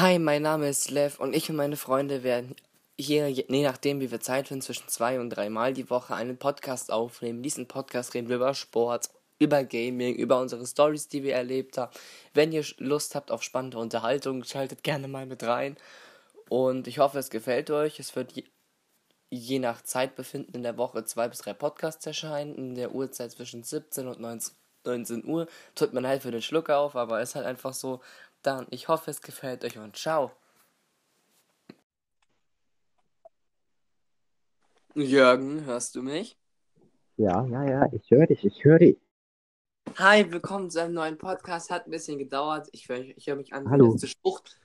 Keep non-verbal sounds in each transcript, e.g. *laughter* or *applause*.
Hi, mein Name ist Lev und ich und meine Freunde werden hier, je nachdem wie wir Zeit finden, zwischen zwei und dreimal die Woche einen Podcast aufnehmen. In diesem Podcast reden wir über Sport, über Gaming, über unsere Stories, die wir erlebt haben. Wenn ihr Lust habt auf spannende Unterhaltung, schaltet gerne mal mit rein. Und ich hoffe, es gefällt euch. Es wird je, nach Zeitbefinden in der Woche zwei bis drei Podcasts erscheinen, in der Uhrzeit zwischen 17 und 19, 19 Uhr. Tut mir leid für den Schluck auf, aber es ist halt einfach so. Dann, ich hoffe, es gefällt euch und ciao. Jürgen, hörst du mich? Ja, ja, ja, ich höre dich, ich höre dich. Hi, willkommen zu einem neuen Podcast. Hat ein bisschen gedauert. Ich, höre ich höre mich an wie Hallo. letzte Sprucht.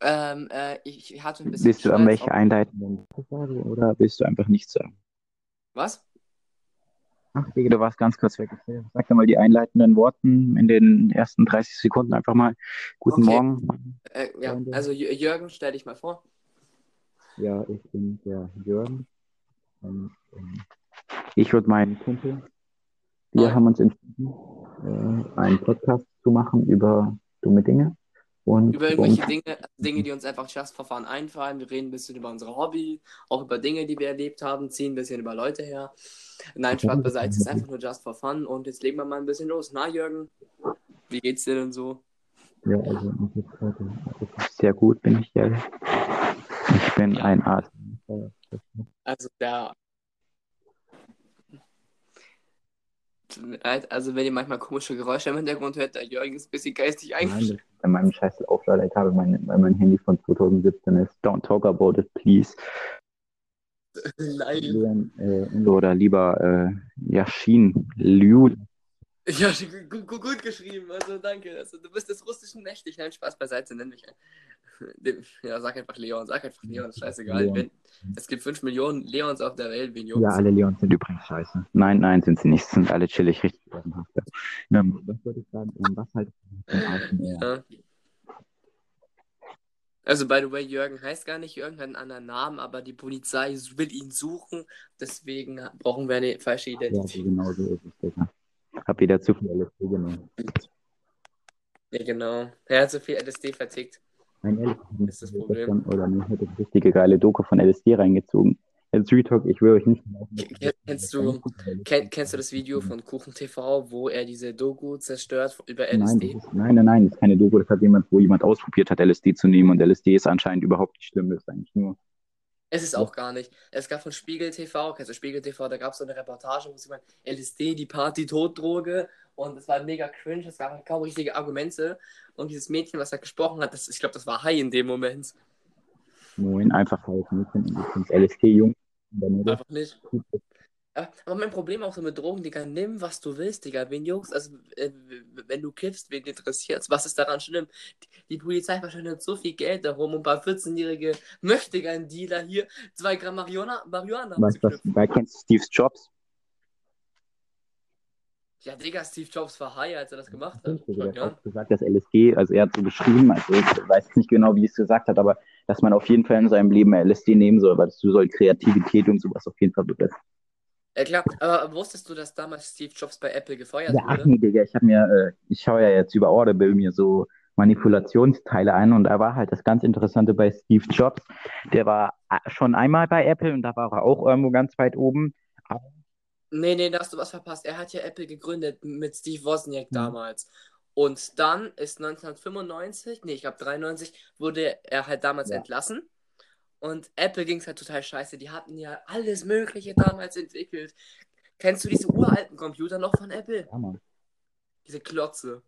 Ähm, äh, ich, hatte ein bisschen Willst du an Stress welche auf- einleitenden oder willst du einfach nichts sagen? Was? Ach, Digga, du warst ganz kurz weg. Sag doch mal die einleitenden Worten in den ersten 30 Sekunden einfach mal. Guten Okay. Morgen. Äh, ja, also Jü- Jürgen, stell dich mal vor. Ja, ich bin der Jürgen. Und, ähm, ich und mein Kumpel, wir haben uns entschieden, äh, einen Podcast zu machen über dumme Dinge. Und Über irgendwelche und- Dinge, Dinge, die uns einfach just for fun einfallen. Wir reden ein bisschen über unsere Hobby, auch über Dinge, die wir erlebt haben, ziehen ein bisschen über Leute her. Nein, Spaß beiseite, es ist einfach nur just for fun. Und jetzt legen wir mal ein bisschen los. Na, Jürgen, wie geht's dir denn so? Ja, also mir geht's heute sehr gut, bin ich ehrlich. Ich bin ein Arzt. Also der. Also wenn ihr manchmal komische Geräusche im Hintergrund hört, der Jürgen ist ein bisschen geistig eingeschränkt. bei meinem scheiß Auflader. Ich habe mein, weil mein Handy von 2017 ist. Don't talk about it, please. *laughs* Nein. Äh, oder lieber äh, Yashin Liu. Ja, gut, gut, gut geschrieben, also danke. Also, du bist des Russischen mächtig. Nein, Spaß beiseite, nenn mich. ein- Ja, sag einfach Leon, sag einfach Leon, ist scheißegal. Leon. Wenn, es gibt 5 Millionen Leons auf der Welt, wen Ja, alle Leons sind übrigens scheiße. Nein, nein, sind sie nicht. Sind alle chillig, richtig. Ja. Ähm, was würde ich sagen? Ähm, was halt? *laughs* Ja. Also, by the way, Jürgen heißt gar nicht Jürgen, hat einen anderen Namen, aber die Polizei will ihn suchen. Deswegen brauchen wir eine falsche Ja, Identität. genau so ist es, Digga. Hab wieder zu viel LSD genommen. Ja, genau. Er hat so viel LSD vertickt. Nein, ehrlich, ich ist das Problem. oder mir heute eine richtige geile Doku von LSD reingezogen. Jetzt Retalk, ich will euch nicht Ke- Kennst du, kenn, kennst du das Video von Kuchen TV, wo er diese Doku zerstört über Nein, LSD? das ist, nein, nein, nein, das ist keine Doku. Das hat jemand, wo jemand ausprobiert hat, LSD zu nehmen und LSD ist anscheinend überhaupt nicht schlimm. Das ist eigentlich nur. Es ist auch gar nicht. Es gab von Spiegel TV, du Spiegel TV, da gab es so eine Reportage, wo sie meinen, LSD, die Party-Toddroge. Und es war mega cringe, es gab halt kaum richtige Argumente. Und dieses Mädchen, was da gesprochen hat, das, ich glaube, das war High in dem Moment. Moin, einfach halt und ich finde LSD jung. Einfach nicht. Ja, aber mein Problem auch so mit Drogen, Digga, nimm, was du willst, Digga. Wen juckst, also, äh, wenn du kiffst, wen interessiert's? Was ist daran schlimm? Die, die Polizei verschwendet so viel Geld darum, um ein paar 14-jährige Möchtegern-Dealer hier zwei Gramm Marihuana, Marihuana Weißt du was? Wer kennst du Steve Jobs? Ja, Digga, Steve Jobs war high, als er das gemacht hat. Der Vor hat gesagt, dass LSD, also er hat so beschrieben, also ich weiß nicht genau, wie es gesagt hat, aber dass man auf jeden Fall in seinem Leben LSD nehmen soll, weil das soll Kreativität und sowas auf jeden Fall verbessern. Ja, klar, aber wusstest du, dass damals Steve Jobs bei Apple gefeuert Ja, ach wurde? nee, Digga, ich habe mir, äh, ich schaue ja jetzt über Audible mir so Manipulationsteile ein und da war halt das ganz Interessante bei Steve Jobs. Der war äh, schon einmal bei Apple und da war er auch irgendwo ganz weit oben. Nee, nee, da hast du was verpasst. Er hat ja Apple gegründet mit Steve Wozniak Mhm. damals. Und dann ist 1995, nee, ich glaube 93, wurde er halt damals Ja. entlassen. Und Apple ging es halt total scheiße. Die hatten ja alles Mögliche damals entwickelt. Kennst du diese uralten Computer noch von Apple? Ja, Mann. Diese Klotze.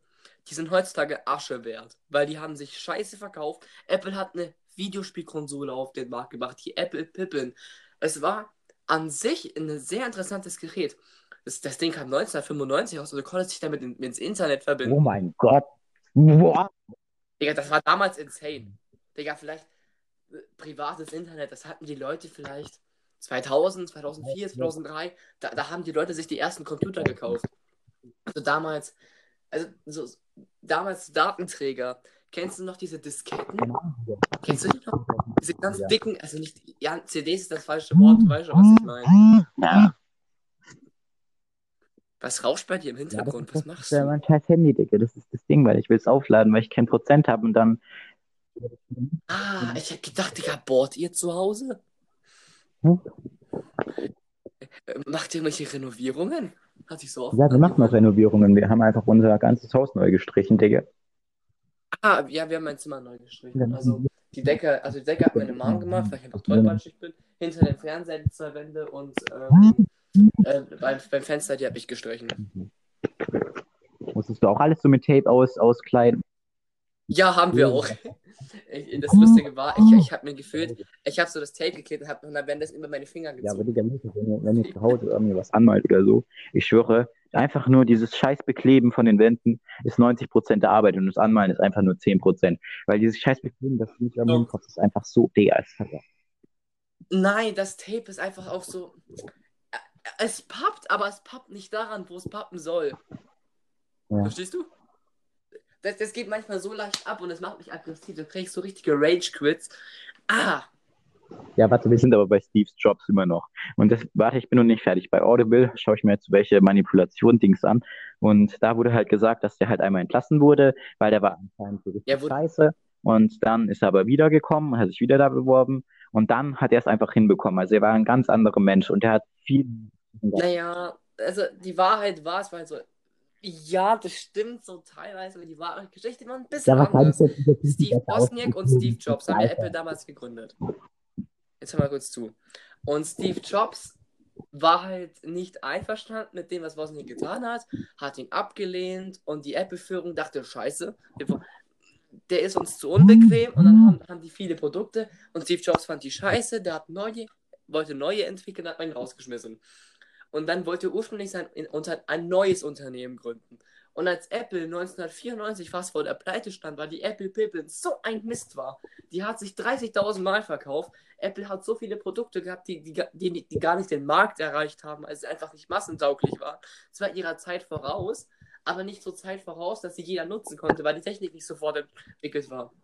Die sind heutzutage Asche wert, weil die haben sich scheiße verkauft. Apple hat eine Videospielkonsole auf den Markt gebracht, die Apple Pippin. Es war an sich ein sehr interessantes Gerät. Das, das Ding kam 1995 raus und du konntest dich damit in, ins Internet verbinden. Oh mein Gott. Boah. Digga, das war damals insane. Digga, vielleicht privates Internet, das hatten die Leute vielleicht 2000, 2004, 2003. Da, da haben die Leute sich die ersten Computer gekauft. Also damals, also so, damals Datenträger. Kennst du noch diese Disketten? Kennst du die noch? Diese ganz Ja. dicken, also nicht, ja, CDs ist das falsche Wort, du weißt schon, was ich meine. Ja, Was rauscht bei dir im ja das, Hintergrund? ist, Was das machst ist ja du? mein scheiß Handy, Digga. Das ist das Ding, weil ich will es aufladen, weil ich kein Prozent habe und dann Ah, ich hätte gedacht, Digga, bohrt ihr zu Hause? Hm? Macht ihr irgendwelche Renovierungen? Hat sich so oft Ja, wir machen noch Renovierungen. Wir haben einfach unser ganzes Haus neu gestrichen, Digga. Ah, ja, wir haben mein Zimmer neu gestrichen. Also die Decke, also die Decke hat meine Mom gemacht, weil ich einfach tollpatschig bin. Hinter dem Fernseher die zwei Wände und ähm, äh, beim, beim Fenster, die habe ich gestrichen. Musstest du auch alles so mit Tape aus, auskleiden? Ja, haben wir auch. Das Lustige war, ich, ich habe mir gefühlt, ich habe so das Tape geklebt und habe dann währenddessen über meine Finger Ja, aber gezogen. Digga, wenn wenn ihr zu Hause irgendwie was anmalt oder so, ich schwöre, einfach nur dieses scheiß Bekleben von den Wänden ist 90% der Arbeit und das Anmalen ist einfach nur 10%. Weil dieses scheiß Bekleben, das nicht irgendwie Ja. im Kopf ist einfach so, Digga, ist Nein, das Tape ist einfach auch so. äh, Es pappt, aber es pappt nicht daran, wo es pappen soll. Ja. Verstehst du? Das, das geht manchmal so leicht ab und es macht mich aggressiv. Du kriegst so richtige Rage-Quits. Ah, Ja, warte, wir sind aber bei Steve Jobs immer noch. Und das, warte, ich bin noch nicht fertig. Bei Audible schaue ich mir jetzt welche Manipulation-Dings an. Und da wurde halt gesagt, dass der halt einmal entlassen wurde, weil der war anscheinend so richtig Ja, scheiße. Und dann ist er aber wiedergekommen, hat sich wieder da beworben. Und dann hat er es einfach hinbekommen. Also er war ein ganz anderer Mensch und der hat viel. naja, also die Wahrheit war, es war halt so. Ja, das stimmt so teilweise, aber die wahre Geschichte war ein bisschen anders. Steve Wozniak und Steve Jobs haben ja Apple damals gegründet. Jetzt hör mal kurz zu. Und Steve Jobs war halt nicht einverstanden mit dem, was Wozniak getan hat, hat ihn abgelehnt und die Apple-Führung dachte, scheiße, der ist uns zu unbequem und dann haben, haben die viele Produkte und Steve Jobs fand die scheiße, der hat neue, wollte neue entwickeln, hat man ihn rausgeschmissen. Und dann wollte er ursprünglich sein, in, unter, ein neues Unternehmen gründen. Und als Apple 1994 fast vor der Pleite stand, weil die Apple Pippin so ein Mist war. Die hat sich 30.000 Mal verkauft. Apple hat so viele Produkte gehabt, die, die, die, die gar nicht den Markt erreicht haben, weil sie einfach nicht massentauglich waren. Zwar ihrer Zeit voraus, aber nicht so Zeit voraus, dass sie jeder nutzen konnte, weil die Technik nicht sofort entwickelt war.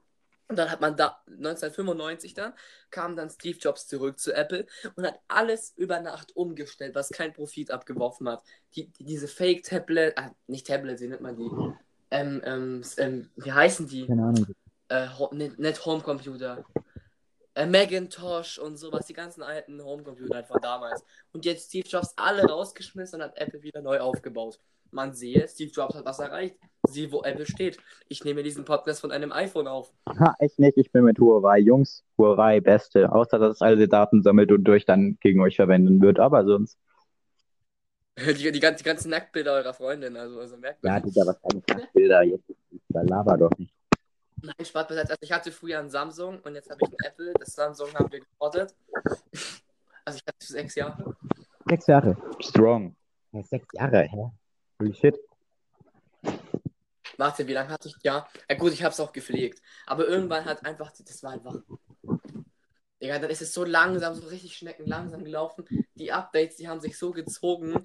Und dann hat man da 1995 dann, kam dann Steve Jobs zurück zu Apple und hat alles über Nacht umgestellt, was keinen Profit abgeworfen hat. Die, die, diese Fake-Tablet, äh, nicht Tablet, wie nennt man die? Ähm, ähm, ähm, wie heißen die? Keine Ahnung. Äh, nicht, nicht Homecomputer. Äh, Macintosh und sowas, die ganzen alten Homecomputer halt von damals. Und jetzt Steve Jobs alle rausgeschmissen und hat Apple wieder neu aufgebaut. Man sehe, Steve Jobs hat was erreicht. Sieh, wo Apple steht. Ich nehme diesen Podcast von einem iPhone auf. Ha, echt nicht, ich bin mit Huawei. Jungs, Huawei, beste. Außer, dass es alle Daten sammelt und durch dann gegen euch verwenden wird. Aber sonst. *laughs* Die, die, ganzen, die ganzen Nacktbilder eurer Freundin, also, also merkt Ja, man. Digga, was eigentlich Bilder jetzt? Da laber doch nicht. Nein, Spaß beiseite. Also ich hatte früher ein Samsung und jetzt habe ich ein Apple. Das Samsung haben wir geportet. *laughs* Also ich hatte es für sechs Jahre. Sechs Jahre. Strong. Ja, sechs Jahre, hä? Holy shit. Warte, wie lange hatte ich? Ja, ja gut, ich habe es auch gepflegt. Aber irgendwann hat einfach, das war einfach. Digga, dann ist es so langsam, so richtig schneckenlangsam gelaufen. Die Updates, die haben sich so gezogen.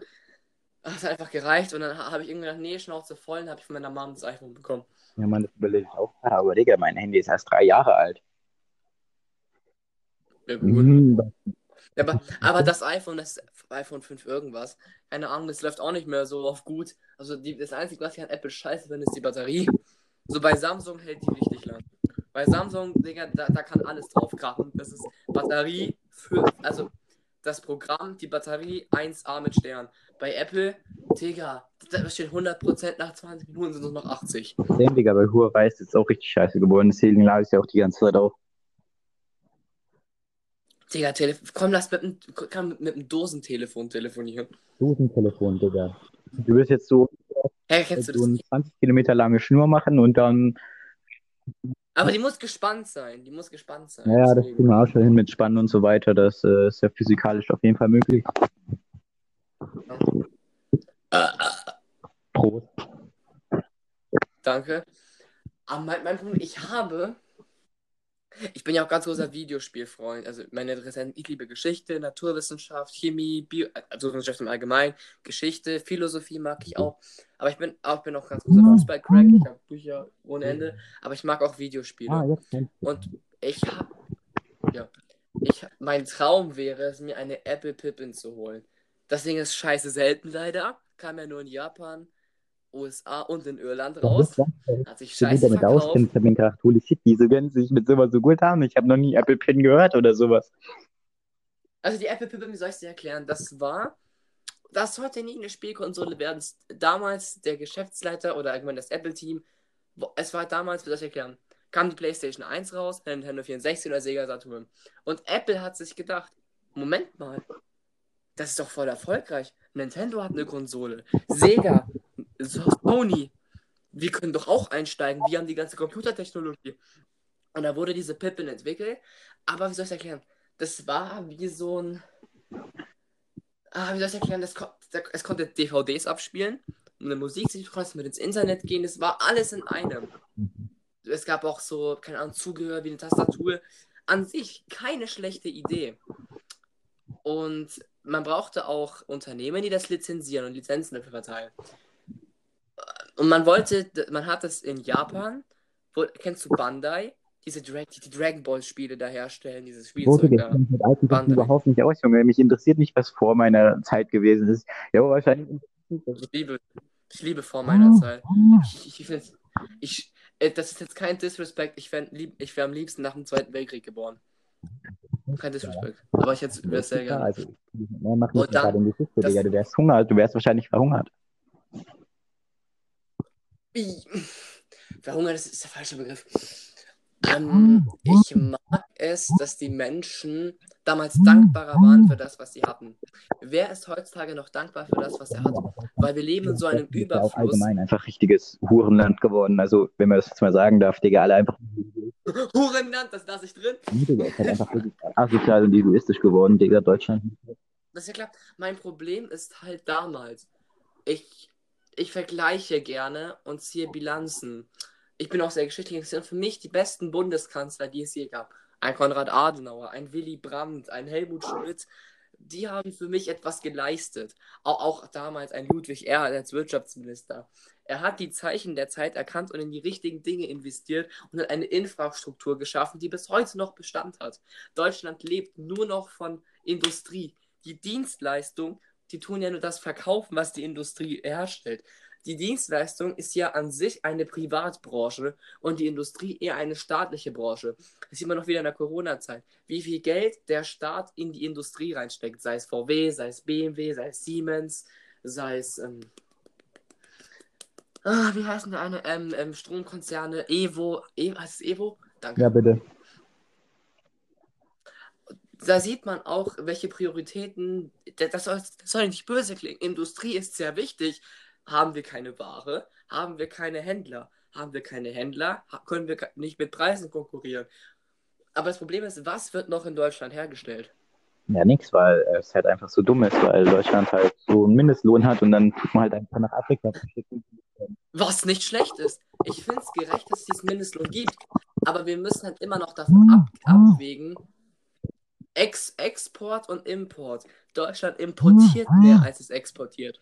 Das hat einfach gereicht und dann ha- habe ich irgendwann gedacht, nee, Schnauze voll, und habe ich von meiner Mom das iPhone bekommen. Ja, man, das überlege ich auch. Aber Digga, mein Handy ist erst drei Jahre alt. Ja, gut. Mhm. Ja, aber, aber das iPhone, das iPhone 5 irgendwas, keine Ahnung, das läuft auch nicht mehr so auf gut. Also die, das Einzige, was ich an Apple scheiße finde, ist die Batterie. So bei Samsung hält die richtig lang. Bei Samsung, Digga, da, da kann alles drauf krachen. Das ist Batterie für, also das Programm, die Batterie 1A mit Stern. Bei Apple, Digga, da steht 100% nach 20 Minuten sind es noch 80. Same, Digga, bei Huawei ist jetzt auch richtig scheiße geworden. Deswegen lade ich ja auch die ganze Zeit auf. Digga, Tele komm, lass mit, einem- mit, mit einem Dosentelefon telefonieren. Dosentelefon, Digga. Du wirst jetzt so, Hä, so eine 20 Kilometer lange Schnur machen und dann, Aber die muss gespannt sein. Die muss gespannt sein. ja, das kriegen wir auch schon hin mit Spannen und so weiter. Das äh, ist ja physikalisch auf jeden Fall möglich. Äh, äh, Prost. danke. Aber mein, mein Problem, ich habe. Ich bin ja auch ganz großer Videospielfreund. Also meine Interessenten, ich liebe Geschichte, Naturwissenschaft, Chemie, Bio, also Wissenschaft im Allgemeinen, Geschichte, Philosophie mag ich auch. Aber ich bin auch, bin auch ganz großer Fußball-Crack. Ich habe Bücher ohne Ende. Aber ich mag auch Videospiele. Ah. Und ich habe. Ja. Ich, mein Traum wäre es, mir eine Apple Pippin zu holen. Das Ding ist scheiße selten leider. Kam ja nur in Japan. USA und in Irland raus. Hat sich scheiße damit verkauft. auskennt. Ich gedacht, holy shit, wieso können sie sich mit sowas so gut haben? Ich habe noch nie Apple Pin gehört oder sowas. Also die Apple Pippe, wie soll ich dir erklären? Das war, das sollte nie eine Spielkonsole werden. Damals der Geschäftsleiter oder allgemein das Apple-Team, es war damals, wie soll ich erklären, kam die PlayStation 1 raus, Nintendo 64 oder Sega Saturn. Und Apple hat sich gedacht, Moment mal, das ist doch voll erfolgreich. Nintendo hat eine Konsole, Sega, Sony, wir können doch auch einsteigen, wir haben die ganze Computertechnologie. Und da wurde diese Pippin entwickelt, aber wie soll ich es erklären? Das war wie so ein. Ah, wie soll ich es erklären? Das kon es konnte DVDs abspielen, eine Musik, du konntest mit ins Internet gehen, es war alles in einem. Es gab auch so, keine Ahnung, Zubehör wie eine Tastatur. An sich keine schlechte Idee. Und man brauchte auch Unternehmen, die das lizenzieren und Lizenzen dafür verteilen. Und man wollte, man hat es in Japan, wo, kennst du Bandai? Diese Dra die, Dragon Ball Spiele da herstellen, dieses Spielzeug da. ich mit alten Bandai. überhaupt nicht aus, Junge. Mich interessiert nicht, was vor meiner Zeit gewesen ist. Ja, wahrscheinlich. Ich liebe, ich liebe vor meiner Zeit. Ich, ich, find's- ich, äh, das ist jetzt kein Disrespect. Ich wäre ich wär am liebsten nach dem Zweiten Weltkrieg geboren. Kein Disrespect. Aber ich hätte es sehr gerne. also, Und dann- das- Digga. Du wärst hungert, du wärst wahrscheinlich verhungert. Verhungern das ist der falsche Begriff. Ähm, ich mag es, dass die Menschen damals dankbarer waren für das, was sie hatten. Wer ist heutzutage noch dankbar für das, was er hat? Weil wir leben in so einem Das ist ja Überfluss. allgemein einfach richtiges Hurenland geworden. Also, wenn man das jetzt mal sagen darf, Digga, alle einfach. Hurenland, das lasse ich drin. Digga, ist halt einfach wirklich asozial und egoistisch geworden, Digga, Deutschland. Das ist ja klar. Mein Problem ist halt damals. Ich, ich vergleiche gerne und ziehe Bilanzen. Ich bin auch sehr geschichtlich interessiert. Für mich die besten Bundeskanzler, die es je gab. Ein Konrad Adenauer, ein Willy Brandt, ein Helmut Schmidt. Die haben für mich etwas geleistet. Auch, auch damals ein Ludwig Erhard als Wirtschaftsminister. Er hat die Zeichen der Zeit erkannt und in die richtigen Dinge investiert und hat eine Infrastruktur geschaffen, die bis heute noch Bestand hat. Deutschland lebt nur noch von Industrie. Die Dienstleistung, die tun ja nur das verkaufen, was die Industrie herstellt. Die Dienstleistung ist ja an sich eine Privatbranche und die Industrie eher eine staatliche Branche. Das sieht man noch wieder in der Corona-Zeit. Wie viel Geld der Staat in die Industrie reinsteckt, sei es VW, sei es BMW, sei es Siemens, sei es ähm, ah, wie heißen die eine ähm, ähm, Stromkonzerne Evo, e heißt es Evo? Danke. Ja, bitte. Da sieht man auch, welche Prioritäten, das soll, das soll nicht böse klingen, Industrie ist sehr wichtig. Haben wir keine Ware, haben wir keine Händler. Haben wir keine Händler, können wir nicht mit Preisen konkurrieren. Aber das Problem ist, was wird noch in Deutschland hergestellt? Ja, nix, weil es halt einfach so dumm ist, weil Deutschland halt so einen Mindestlohn hat und dann tut man halt einfach nach Afrika verschicken. Was nicht schlecht ist. Ich finde es gerecht, dass es diesen Mindestlohn gibt. Aber wir müssen halt immer noch davon ab abwägen, Ex Export und Import. Deutschland importiert mehr, als es exportiert.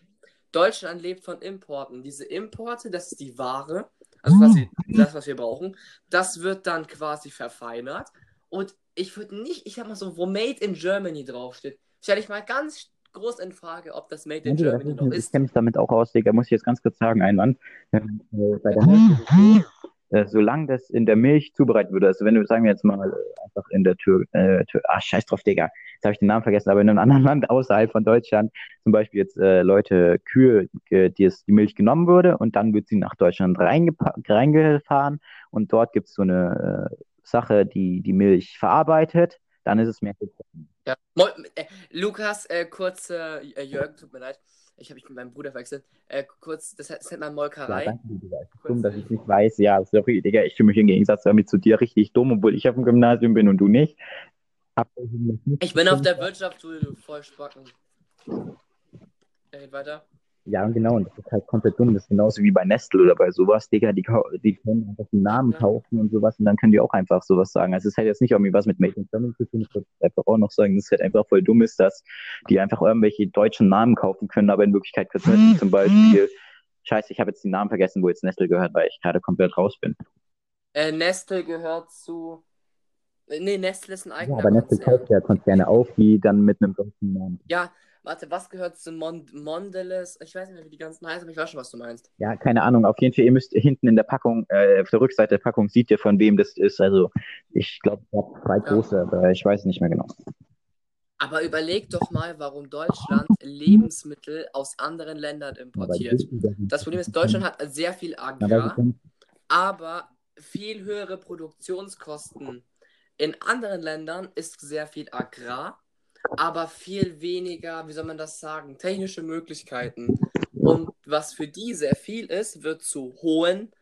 Deutschland lebt von Importen. Diese Importe, das ist die Ware, also quasi das, was wir brauchen. Das wird dann quasi verfeinert. Und ich würde nicht, ich sag mal so, wo Made in Germany draufsteht, stelle ich mal ganz groß in Frage, ob das Made Ja, in das Germany ist, noch ich ist. kenne mich damit auch aus, Digga, muss ich jetzt ganz kurz sagen, Einwand. Ähm, äh, bei der Äh, solange das in der Milch zubereitet wird, also wenn du, sagen wir jetzt mal, einfach in der Tür, äh, Tür ah, scheiß drauf, Digga, jetzt habe ich den Namen vergessen, aber in einem anderen *laughs* Land außerhalb von Deutschland, zum Beispiel jetzt äh, Leute, Kühe, äh, die die Milch genommen wurde und dann wird sie nach Deutschland reingefahren und dort gibt es so eine äh, Sache, die die Milch verarbeitet, dann ist es mehr Ja. Mol äh, Lukas, äh, kurz, Jürgen, tut mir leid. Ich habe mich mit meinem Bruder verwechselt. Äh, kurz, das, das nennt man Ja, Molkerei. danke. Es ist dumm, dass ich nicht weiß. Ja, sorry, Digga, ich fühle mich im Gegensatz damit zu dir richtig dumm, obwohl ich auf dem Gymnasium bin und du nicht. Ich bin auf der Wirtschaftsschule, du Vollspacken. Er geht weiter. Ja, genau, und das ist halt komplett dumm. Das ist genauso wie bei Nestle oder bei sowas, Digga, die, die können einfach den Namen Ja. kaufen und sowas und dann können die auch einfach sowas sagen. Also es hat jetzt nicht irgendwie was mit Made in Germany zu tun, ich wollte einfach auch noch sagen, dass es halt einfach voll dumm ist, dass die einfach irgendwelche deutschen Namen kaufen können, aber in Wirklichkeit Kosmetik zum Beispiel. Scheiße, ich habe jetzt den Namen vergessen, wo jetzt Nestle gehört, weil ich gerade komplett raus bin. Äh, Nestle gehört zu. äh, Nee, Nestle ist ein Ja, eigener aber Nestle kauft ja Konzerne auf, die dann mit einem deutschen Namen. Ja, Warte, was gehört zu Mon Mondelez? Ich weiß nicht mehr, wie die ganzen heißen, aber ich weiß schon, was du meinst. Ja, keine Ahnung. Auf jeden Fall, ihr müsst hinten in der Packung, äh, auf der Rückseite der Packung seht ihr, von wem das ist. Also ich glaube, ich habe zwei große, aber ich weiß nicht mehr genau. Aber überleg doch mal, warum Deutschland Lebensmittel aus anderen Ländern importiert. Das Problem ist, Deutschland hat sehr viel Agrar, aber viel höhere Produktionskosten. In anderen Ländern ist sehr viel Agrar, aber viel weniger, wie soll man das sagen, technische Möglichkeiten. Und was für die sehr viel ist, wird zu hohen,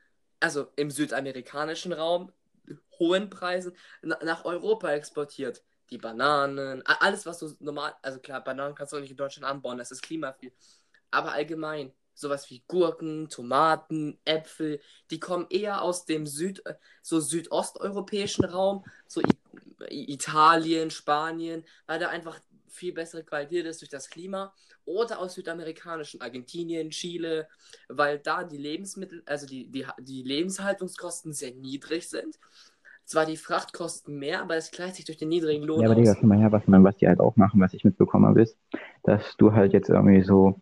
also im südamerikanischen Raum, hohen Preisen nach Europa exportiert die Bananen, alles, was du normal, also klar, Bananen kannst du auch nicht in Deutschland anbauen, das ist klimaviel. Aber allgemein, sowas wie Gurken, Tomaten, Äpfel, die kommen eher aus dem Süd, so südosteuropäischen Raum, so Italien, Spanien, weil da einfach viel bessere Qualität ist durch das Klima. Oder aus südamerikanischen Argentinien, Chile, weil da die Lebensmittel, also die, die, die Lebenshaltungskosten sehr niedrig sind. Zwar die Frachtkosten mehr, aber es gleicht sich durch den niedrigen Lohn Ja, aber Digga, mal her, was, man, was die halt auch machen, was ich mitbekommen habe, ist, dass du halt jetzt irgendwie so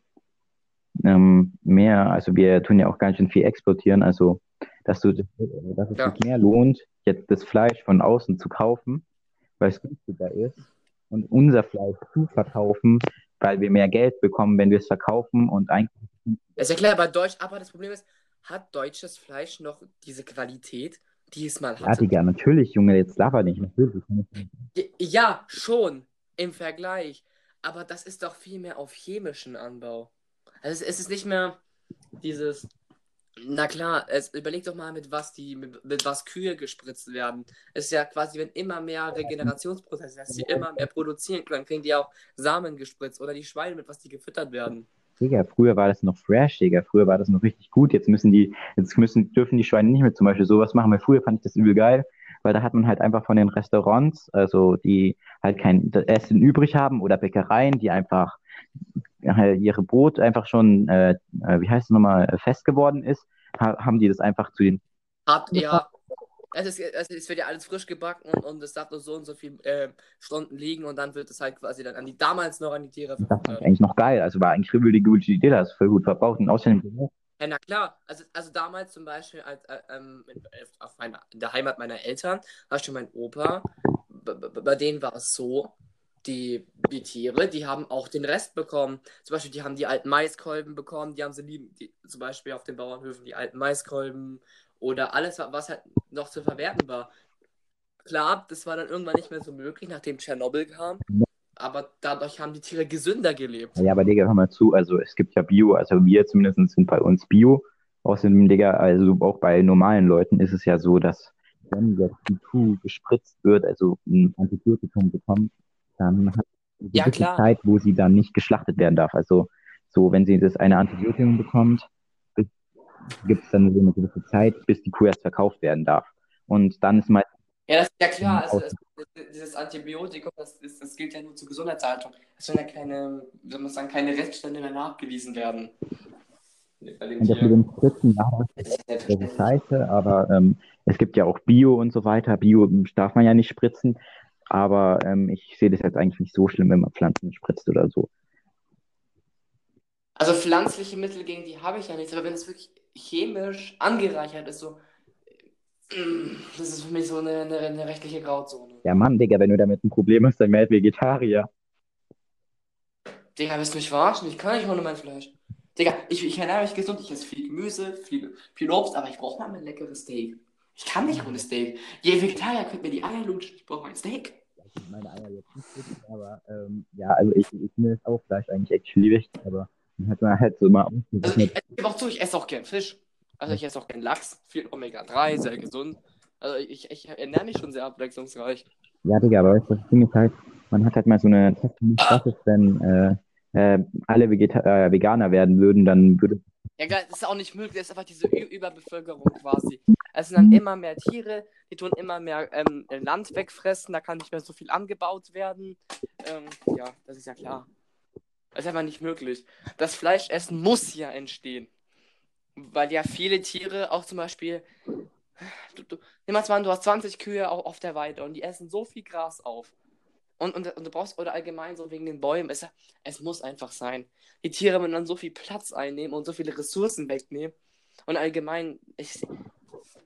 ähm, mehr, also wir tun ja auch ganz schön viel exportieren, also dass du dass es ja. sich mehr lohnt, jetzt das Fleisch von außen zu kaufen, weil es günstiger ist, und unser Fleisch zu verkaufen, weil wir mehr Geld bekommen, wenn wir es verkaufen und eigentlich. Das ist ja klar, aber Deutsch, aber das Problem ist, hat deutsches Fleisch noch diese Qualität? diesmal hatte. Ja, Digga, natürlich, Junge, jetzt laber nicht. Natürlich. Ja, schon, im Vergleich. Aber das ist doch viel mehr auf chemischen Anbau. Also es ist nicht mehr dieses. Na klar, es, überleg doch mal, mit was die, mit, mit, was Kühe gespritzt werden. Es ist ja quasi, wenn immer mehr Regenerationsprozesse, dass sie immer mehr produzieren können, kriegen die auch Samen gespritzt oder die Schweine, mit was die gefüttert werden. Digga, früher war das noch fresh, Digga. Früher war das noch richtig gut. Jetzt müssen die, jetzt müssen, dürfen die Schweine nicht mehr zum Beispiel sowas machen, weil früher fand ich das übel geil, weil da hat man halt einfach von den Restaurants, also die halt kein Essen übrig haben oder Bäckereien, die einfach ihre Brot einfach schon, äh, äh wie heißt es nochmal, fest geworden ist, haben die das einfach zu den. Hat, ja, es, ist, es, wird ja alles frisch gebacken und, und es darf nur so und so viele äh, Stunden liegen und dann wird es halt quasi dann an die damals noch an die Tiere Das ist eigentlich noch geil. Also war eigentlich eine gute Idee, das ist voll gut verbraucht und außerdem. Ja, na klar. Also, also damals zum Beispiel als, äh, ähm, auf meiner, in der Heimat meiner Eltern, hast du mein Opa, bei denen war es so, die, die Tiere, die haben auch den Rest bekommen. Zum Beispiel, die haben die alten Maiskolben bekommen, die haben sie lieben, die, zum Beispiel auf den Bauernhöfen die alten Maiskolben oder alles, was halt noch zu verwerten war. Klar, das war dann irgendwann nicht mehr so möglich, nachdem Tschernobyl kam. Aber dadurch haben die Tiere gesünder gelebt. Ja, aber Digga, hör mal zu. Also, es gibt ja Bio. Also, wir zumindest sind bei uns Bio. Außerdem, Digga, also auch bei normalen Leuten ist es ja so, dass wenn jetzt die Kuh gespritzt wird, also ein Antibiotikum bekommt, dann hat sie ja, eine Zeit, wo sie dann nicht geschlachtet werden darf. Also, so, wenn sie das eine Antibiotikum bekommt, gibt es dann so eine gewisse Zeit, bis die Kuh erst verkauft werden darf. Und dann ist meistens. Ja, das ist ja klar. Also, das, dieses Antibiotikum, das, ist, das gilt ja nur zur Gesundheitshaltung. Es sollen ja keine, soll man sagen, keine Reststände mehr nachgewiesen werden. Dem und das mit den Spritzen, ja, das ist, das ist scheiße, aber ähm, es gibt ja auch Bio und so weiter. Bio darf man ja nicht spritzen, aber ähm, ich sehe das jetzt eigentlich nicht so schlimm, wenn man Pflanzen spritzt oder so. Also pflanzliche Mittel gegen die habe ich ja nichts, aber wenn es wirklich chemisch angereichert ist, so. Das ist für mich so eine, eine, eine rechtliche Grauzone. Ja, Mann, Digga, wenn du damit ein Problem hast, dann werd Vegetarier. Digga, willst du mich verarschen? Ich kann nicht ohne mein Fleisch. Digga, ich, ich ernähre mich gesund, ich esse viel Gemüse, viel, viel Obst, aber ich brauche mal ein leckeres Steak. Ich kann nicht ohne Steak. Je Vegetarier könnt mir die Eier lutschen, ich brauche mein Steak. Meine Eier jetzt nicht wirklich, aber ähm, ja, also ich, ich mir ist auch Fleisch eigentlich echt schwierig, aber dann hat man halt so mal also ich, ich gebe auch zu, ich esse auch gern Fisch. Also ich esse auch gern Lachs, viel Omega-3, sehr gesund. Also ich, ich ernähre mich schon sehr abwechslungsreich. Ja, Digga, aber weißt du, das Ding ist halt, man hat halt mal so eine Testung, was ist, wenn äh, äh, alle Vegeta äh, Veganer werden würden, dann würde. Ja, geil, das ist auch nicht möglich, das ist einfach diese Ü Überbevölkerung quasi. Es sind dann immer mehr Tiere, die tun immer mehr ähm, Land wegfressen, da kann nicht mehr so viel angebaut werden. Ähm, ja, das ist ja klar. Das ist einfach nicht möglich. Das Fleischessen muss ja entstehen. Weil ja viele Tiere, auch zum Beispiel, du, du, nimm mal an, du hast 20 Kühe auf der Weide und die essen so viel Gras auf. Und, und, und du brauchst, oder allgemein so wegen den Bäumen, es, es muss einfach sein. Die Tiere müssen dann so viel Platz einnehmen und so viele Ressourcen wegnehmen. Und allgemein, ich,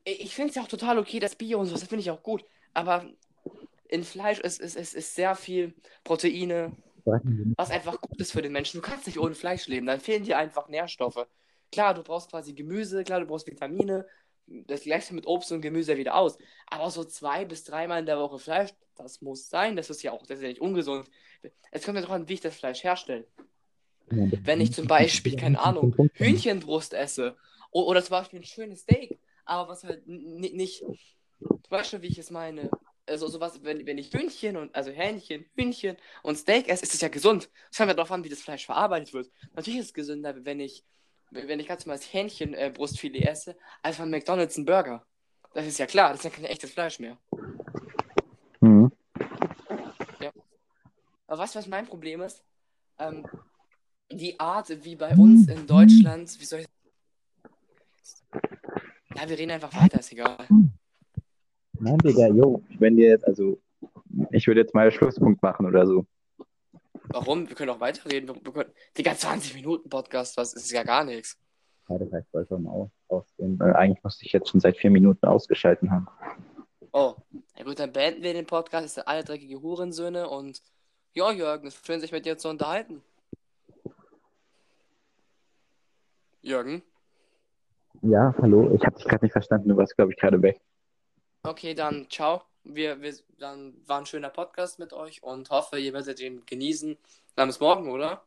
ich finde es ja auch total okay, das Bio und so, das finde ich auch gut. Aber in Fleisch ist, ist, ist, ist sehr viel Proteine, was einfach gut ist für den Menschen. Du kannst nicht ohne Fleisch leben, dann fehlen dir einfach Nährstoffe. Klar, du brauchst quasi Gemüse, klar, du brauchst Vitamine, das gleiche mit Obst und Gemüse wieder aus. Aber so zwei bis dreimal in der Woche Fleisch, das muss sein. Das ist ja auch, das ist ja nicht ungesund. Es kommt ja doch an, wie ich das Fleisch herstelle. Wenn ich zum Beispiel, keine Ahnung, Hühnchenbrust esse oder zum Beispiel ein schönes Steak, aber was halt nicht, du weißt schon, wie ich es meine. Also sowas, wenn, wenn ich Hühnchen und, also Hähnchen, Hühnchen und Steak esse, ist es ja gesund. Es kommt ja darauf an, wie das Fleisch verarbeitet wird. Natürlich ist es gesünder, wenn ich wenn ich ganz mal das Hähnchenbrustfilet äh, esse, als von McDonalds einen Burger. Das ist ja klar, das ist ja kein echtes Fleisch mehr. Mhm. Ja. Aber weißt du, was mein Problem ist? Ähm, die Art, wie bei uns in Deutschland, wie soll ich. Ja, wir reden einfach weiter, ist egal. Nein, Digga, jo, wenn dir jetzt, also, ich würde jetzt mal Schlusspunkt machen oder so. Warum? Wir können auch weiterreden. Wir können... Digga, 20 Minuten Podcast, was ist ja gar nichts. Ja, das heißt, vollkommen aus, ausgehen. Weil eigentlich musste ich jetzt schon seit vier Minuten ausgeschalten haben. Oh, ja gut, dann beenden wir den Podcast. Es sind alle dreckige Hurensöhne und ja, Jürgen, es ist schön, sich mit dir zu unterhalten. Jürgen? Ja, hallo, ich habe dich gerade nicht verstanden, du warst, glaube ich, gerade weg. Okay, dann ciao wir, wir dann war ein schöner Podcast mit euch und hoffe, ihr werdet ihn genießen. Dann bis morgen, oder?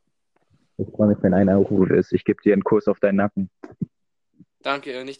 Ich freue mich, wenn ein Euro ist. Ich gebe dir einen Kurs auf deinen Nacken. Danke, nicht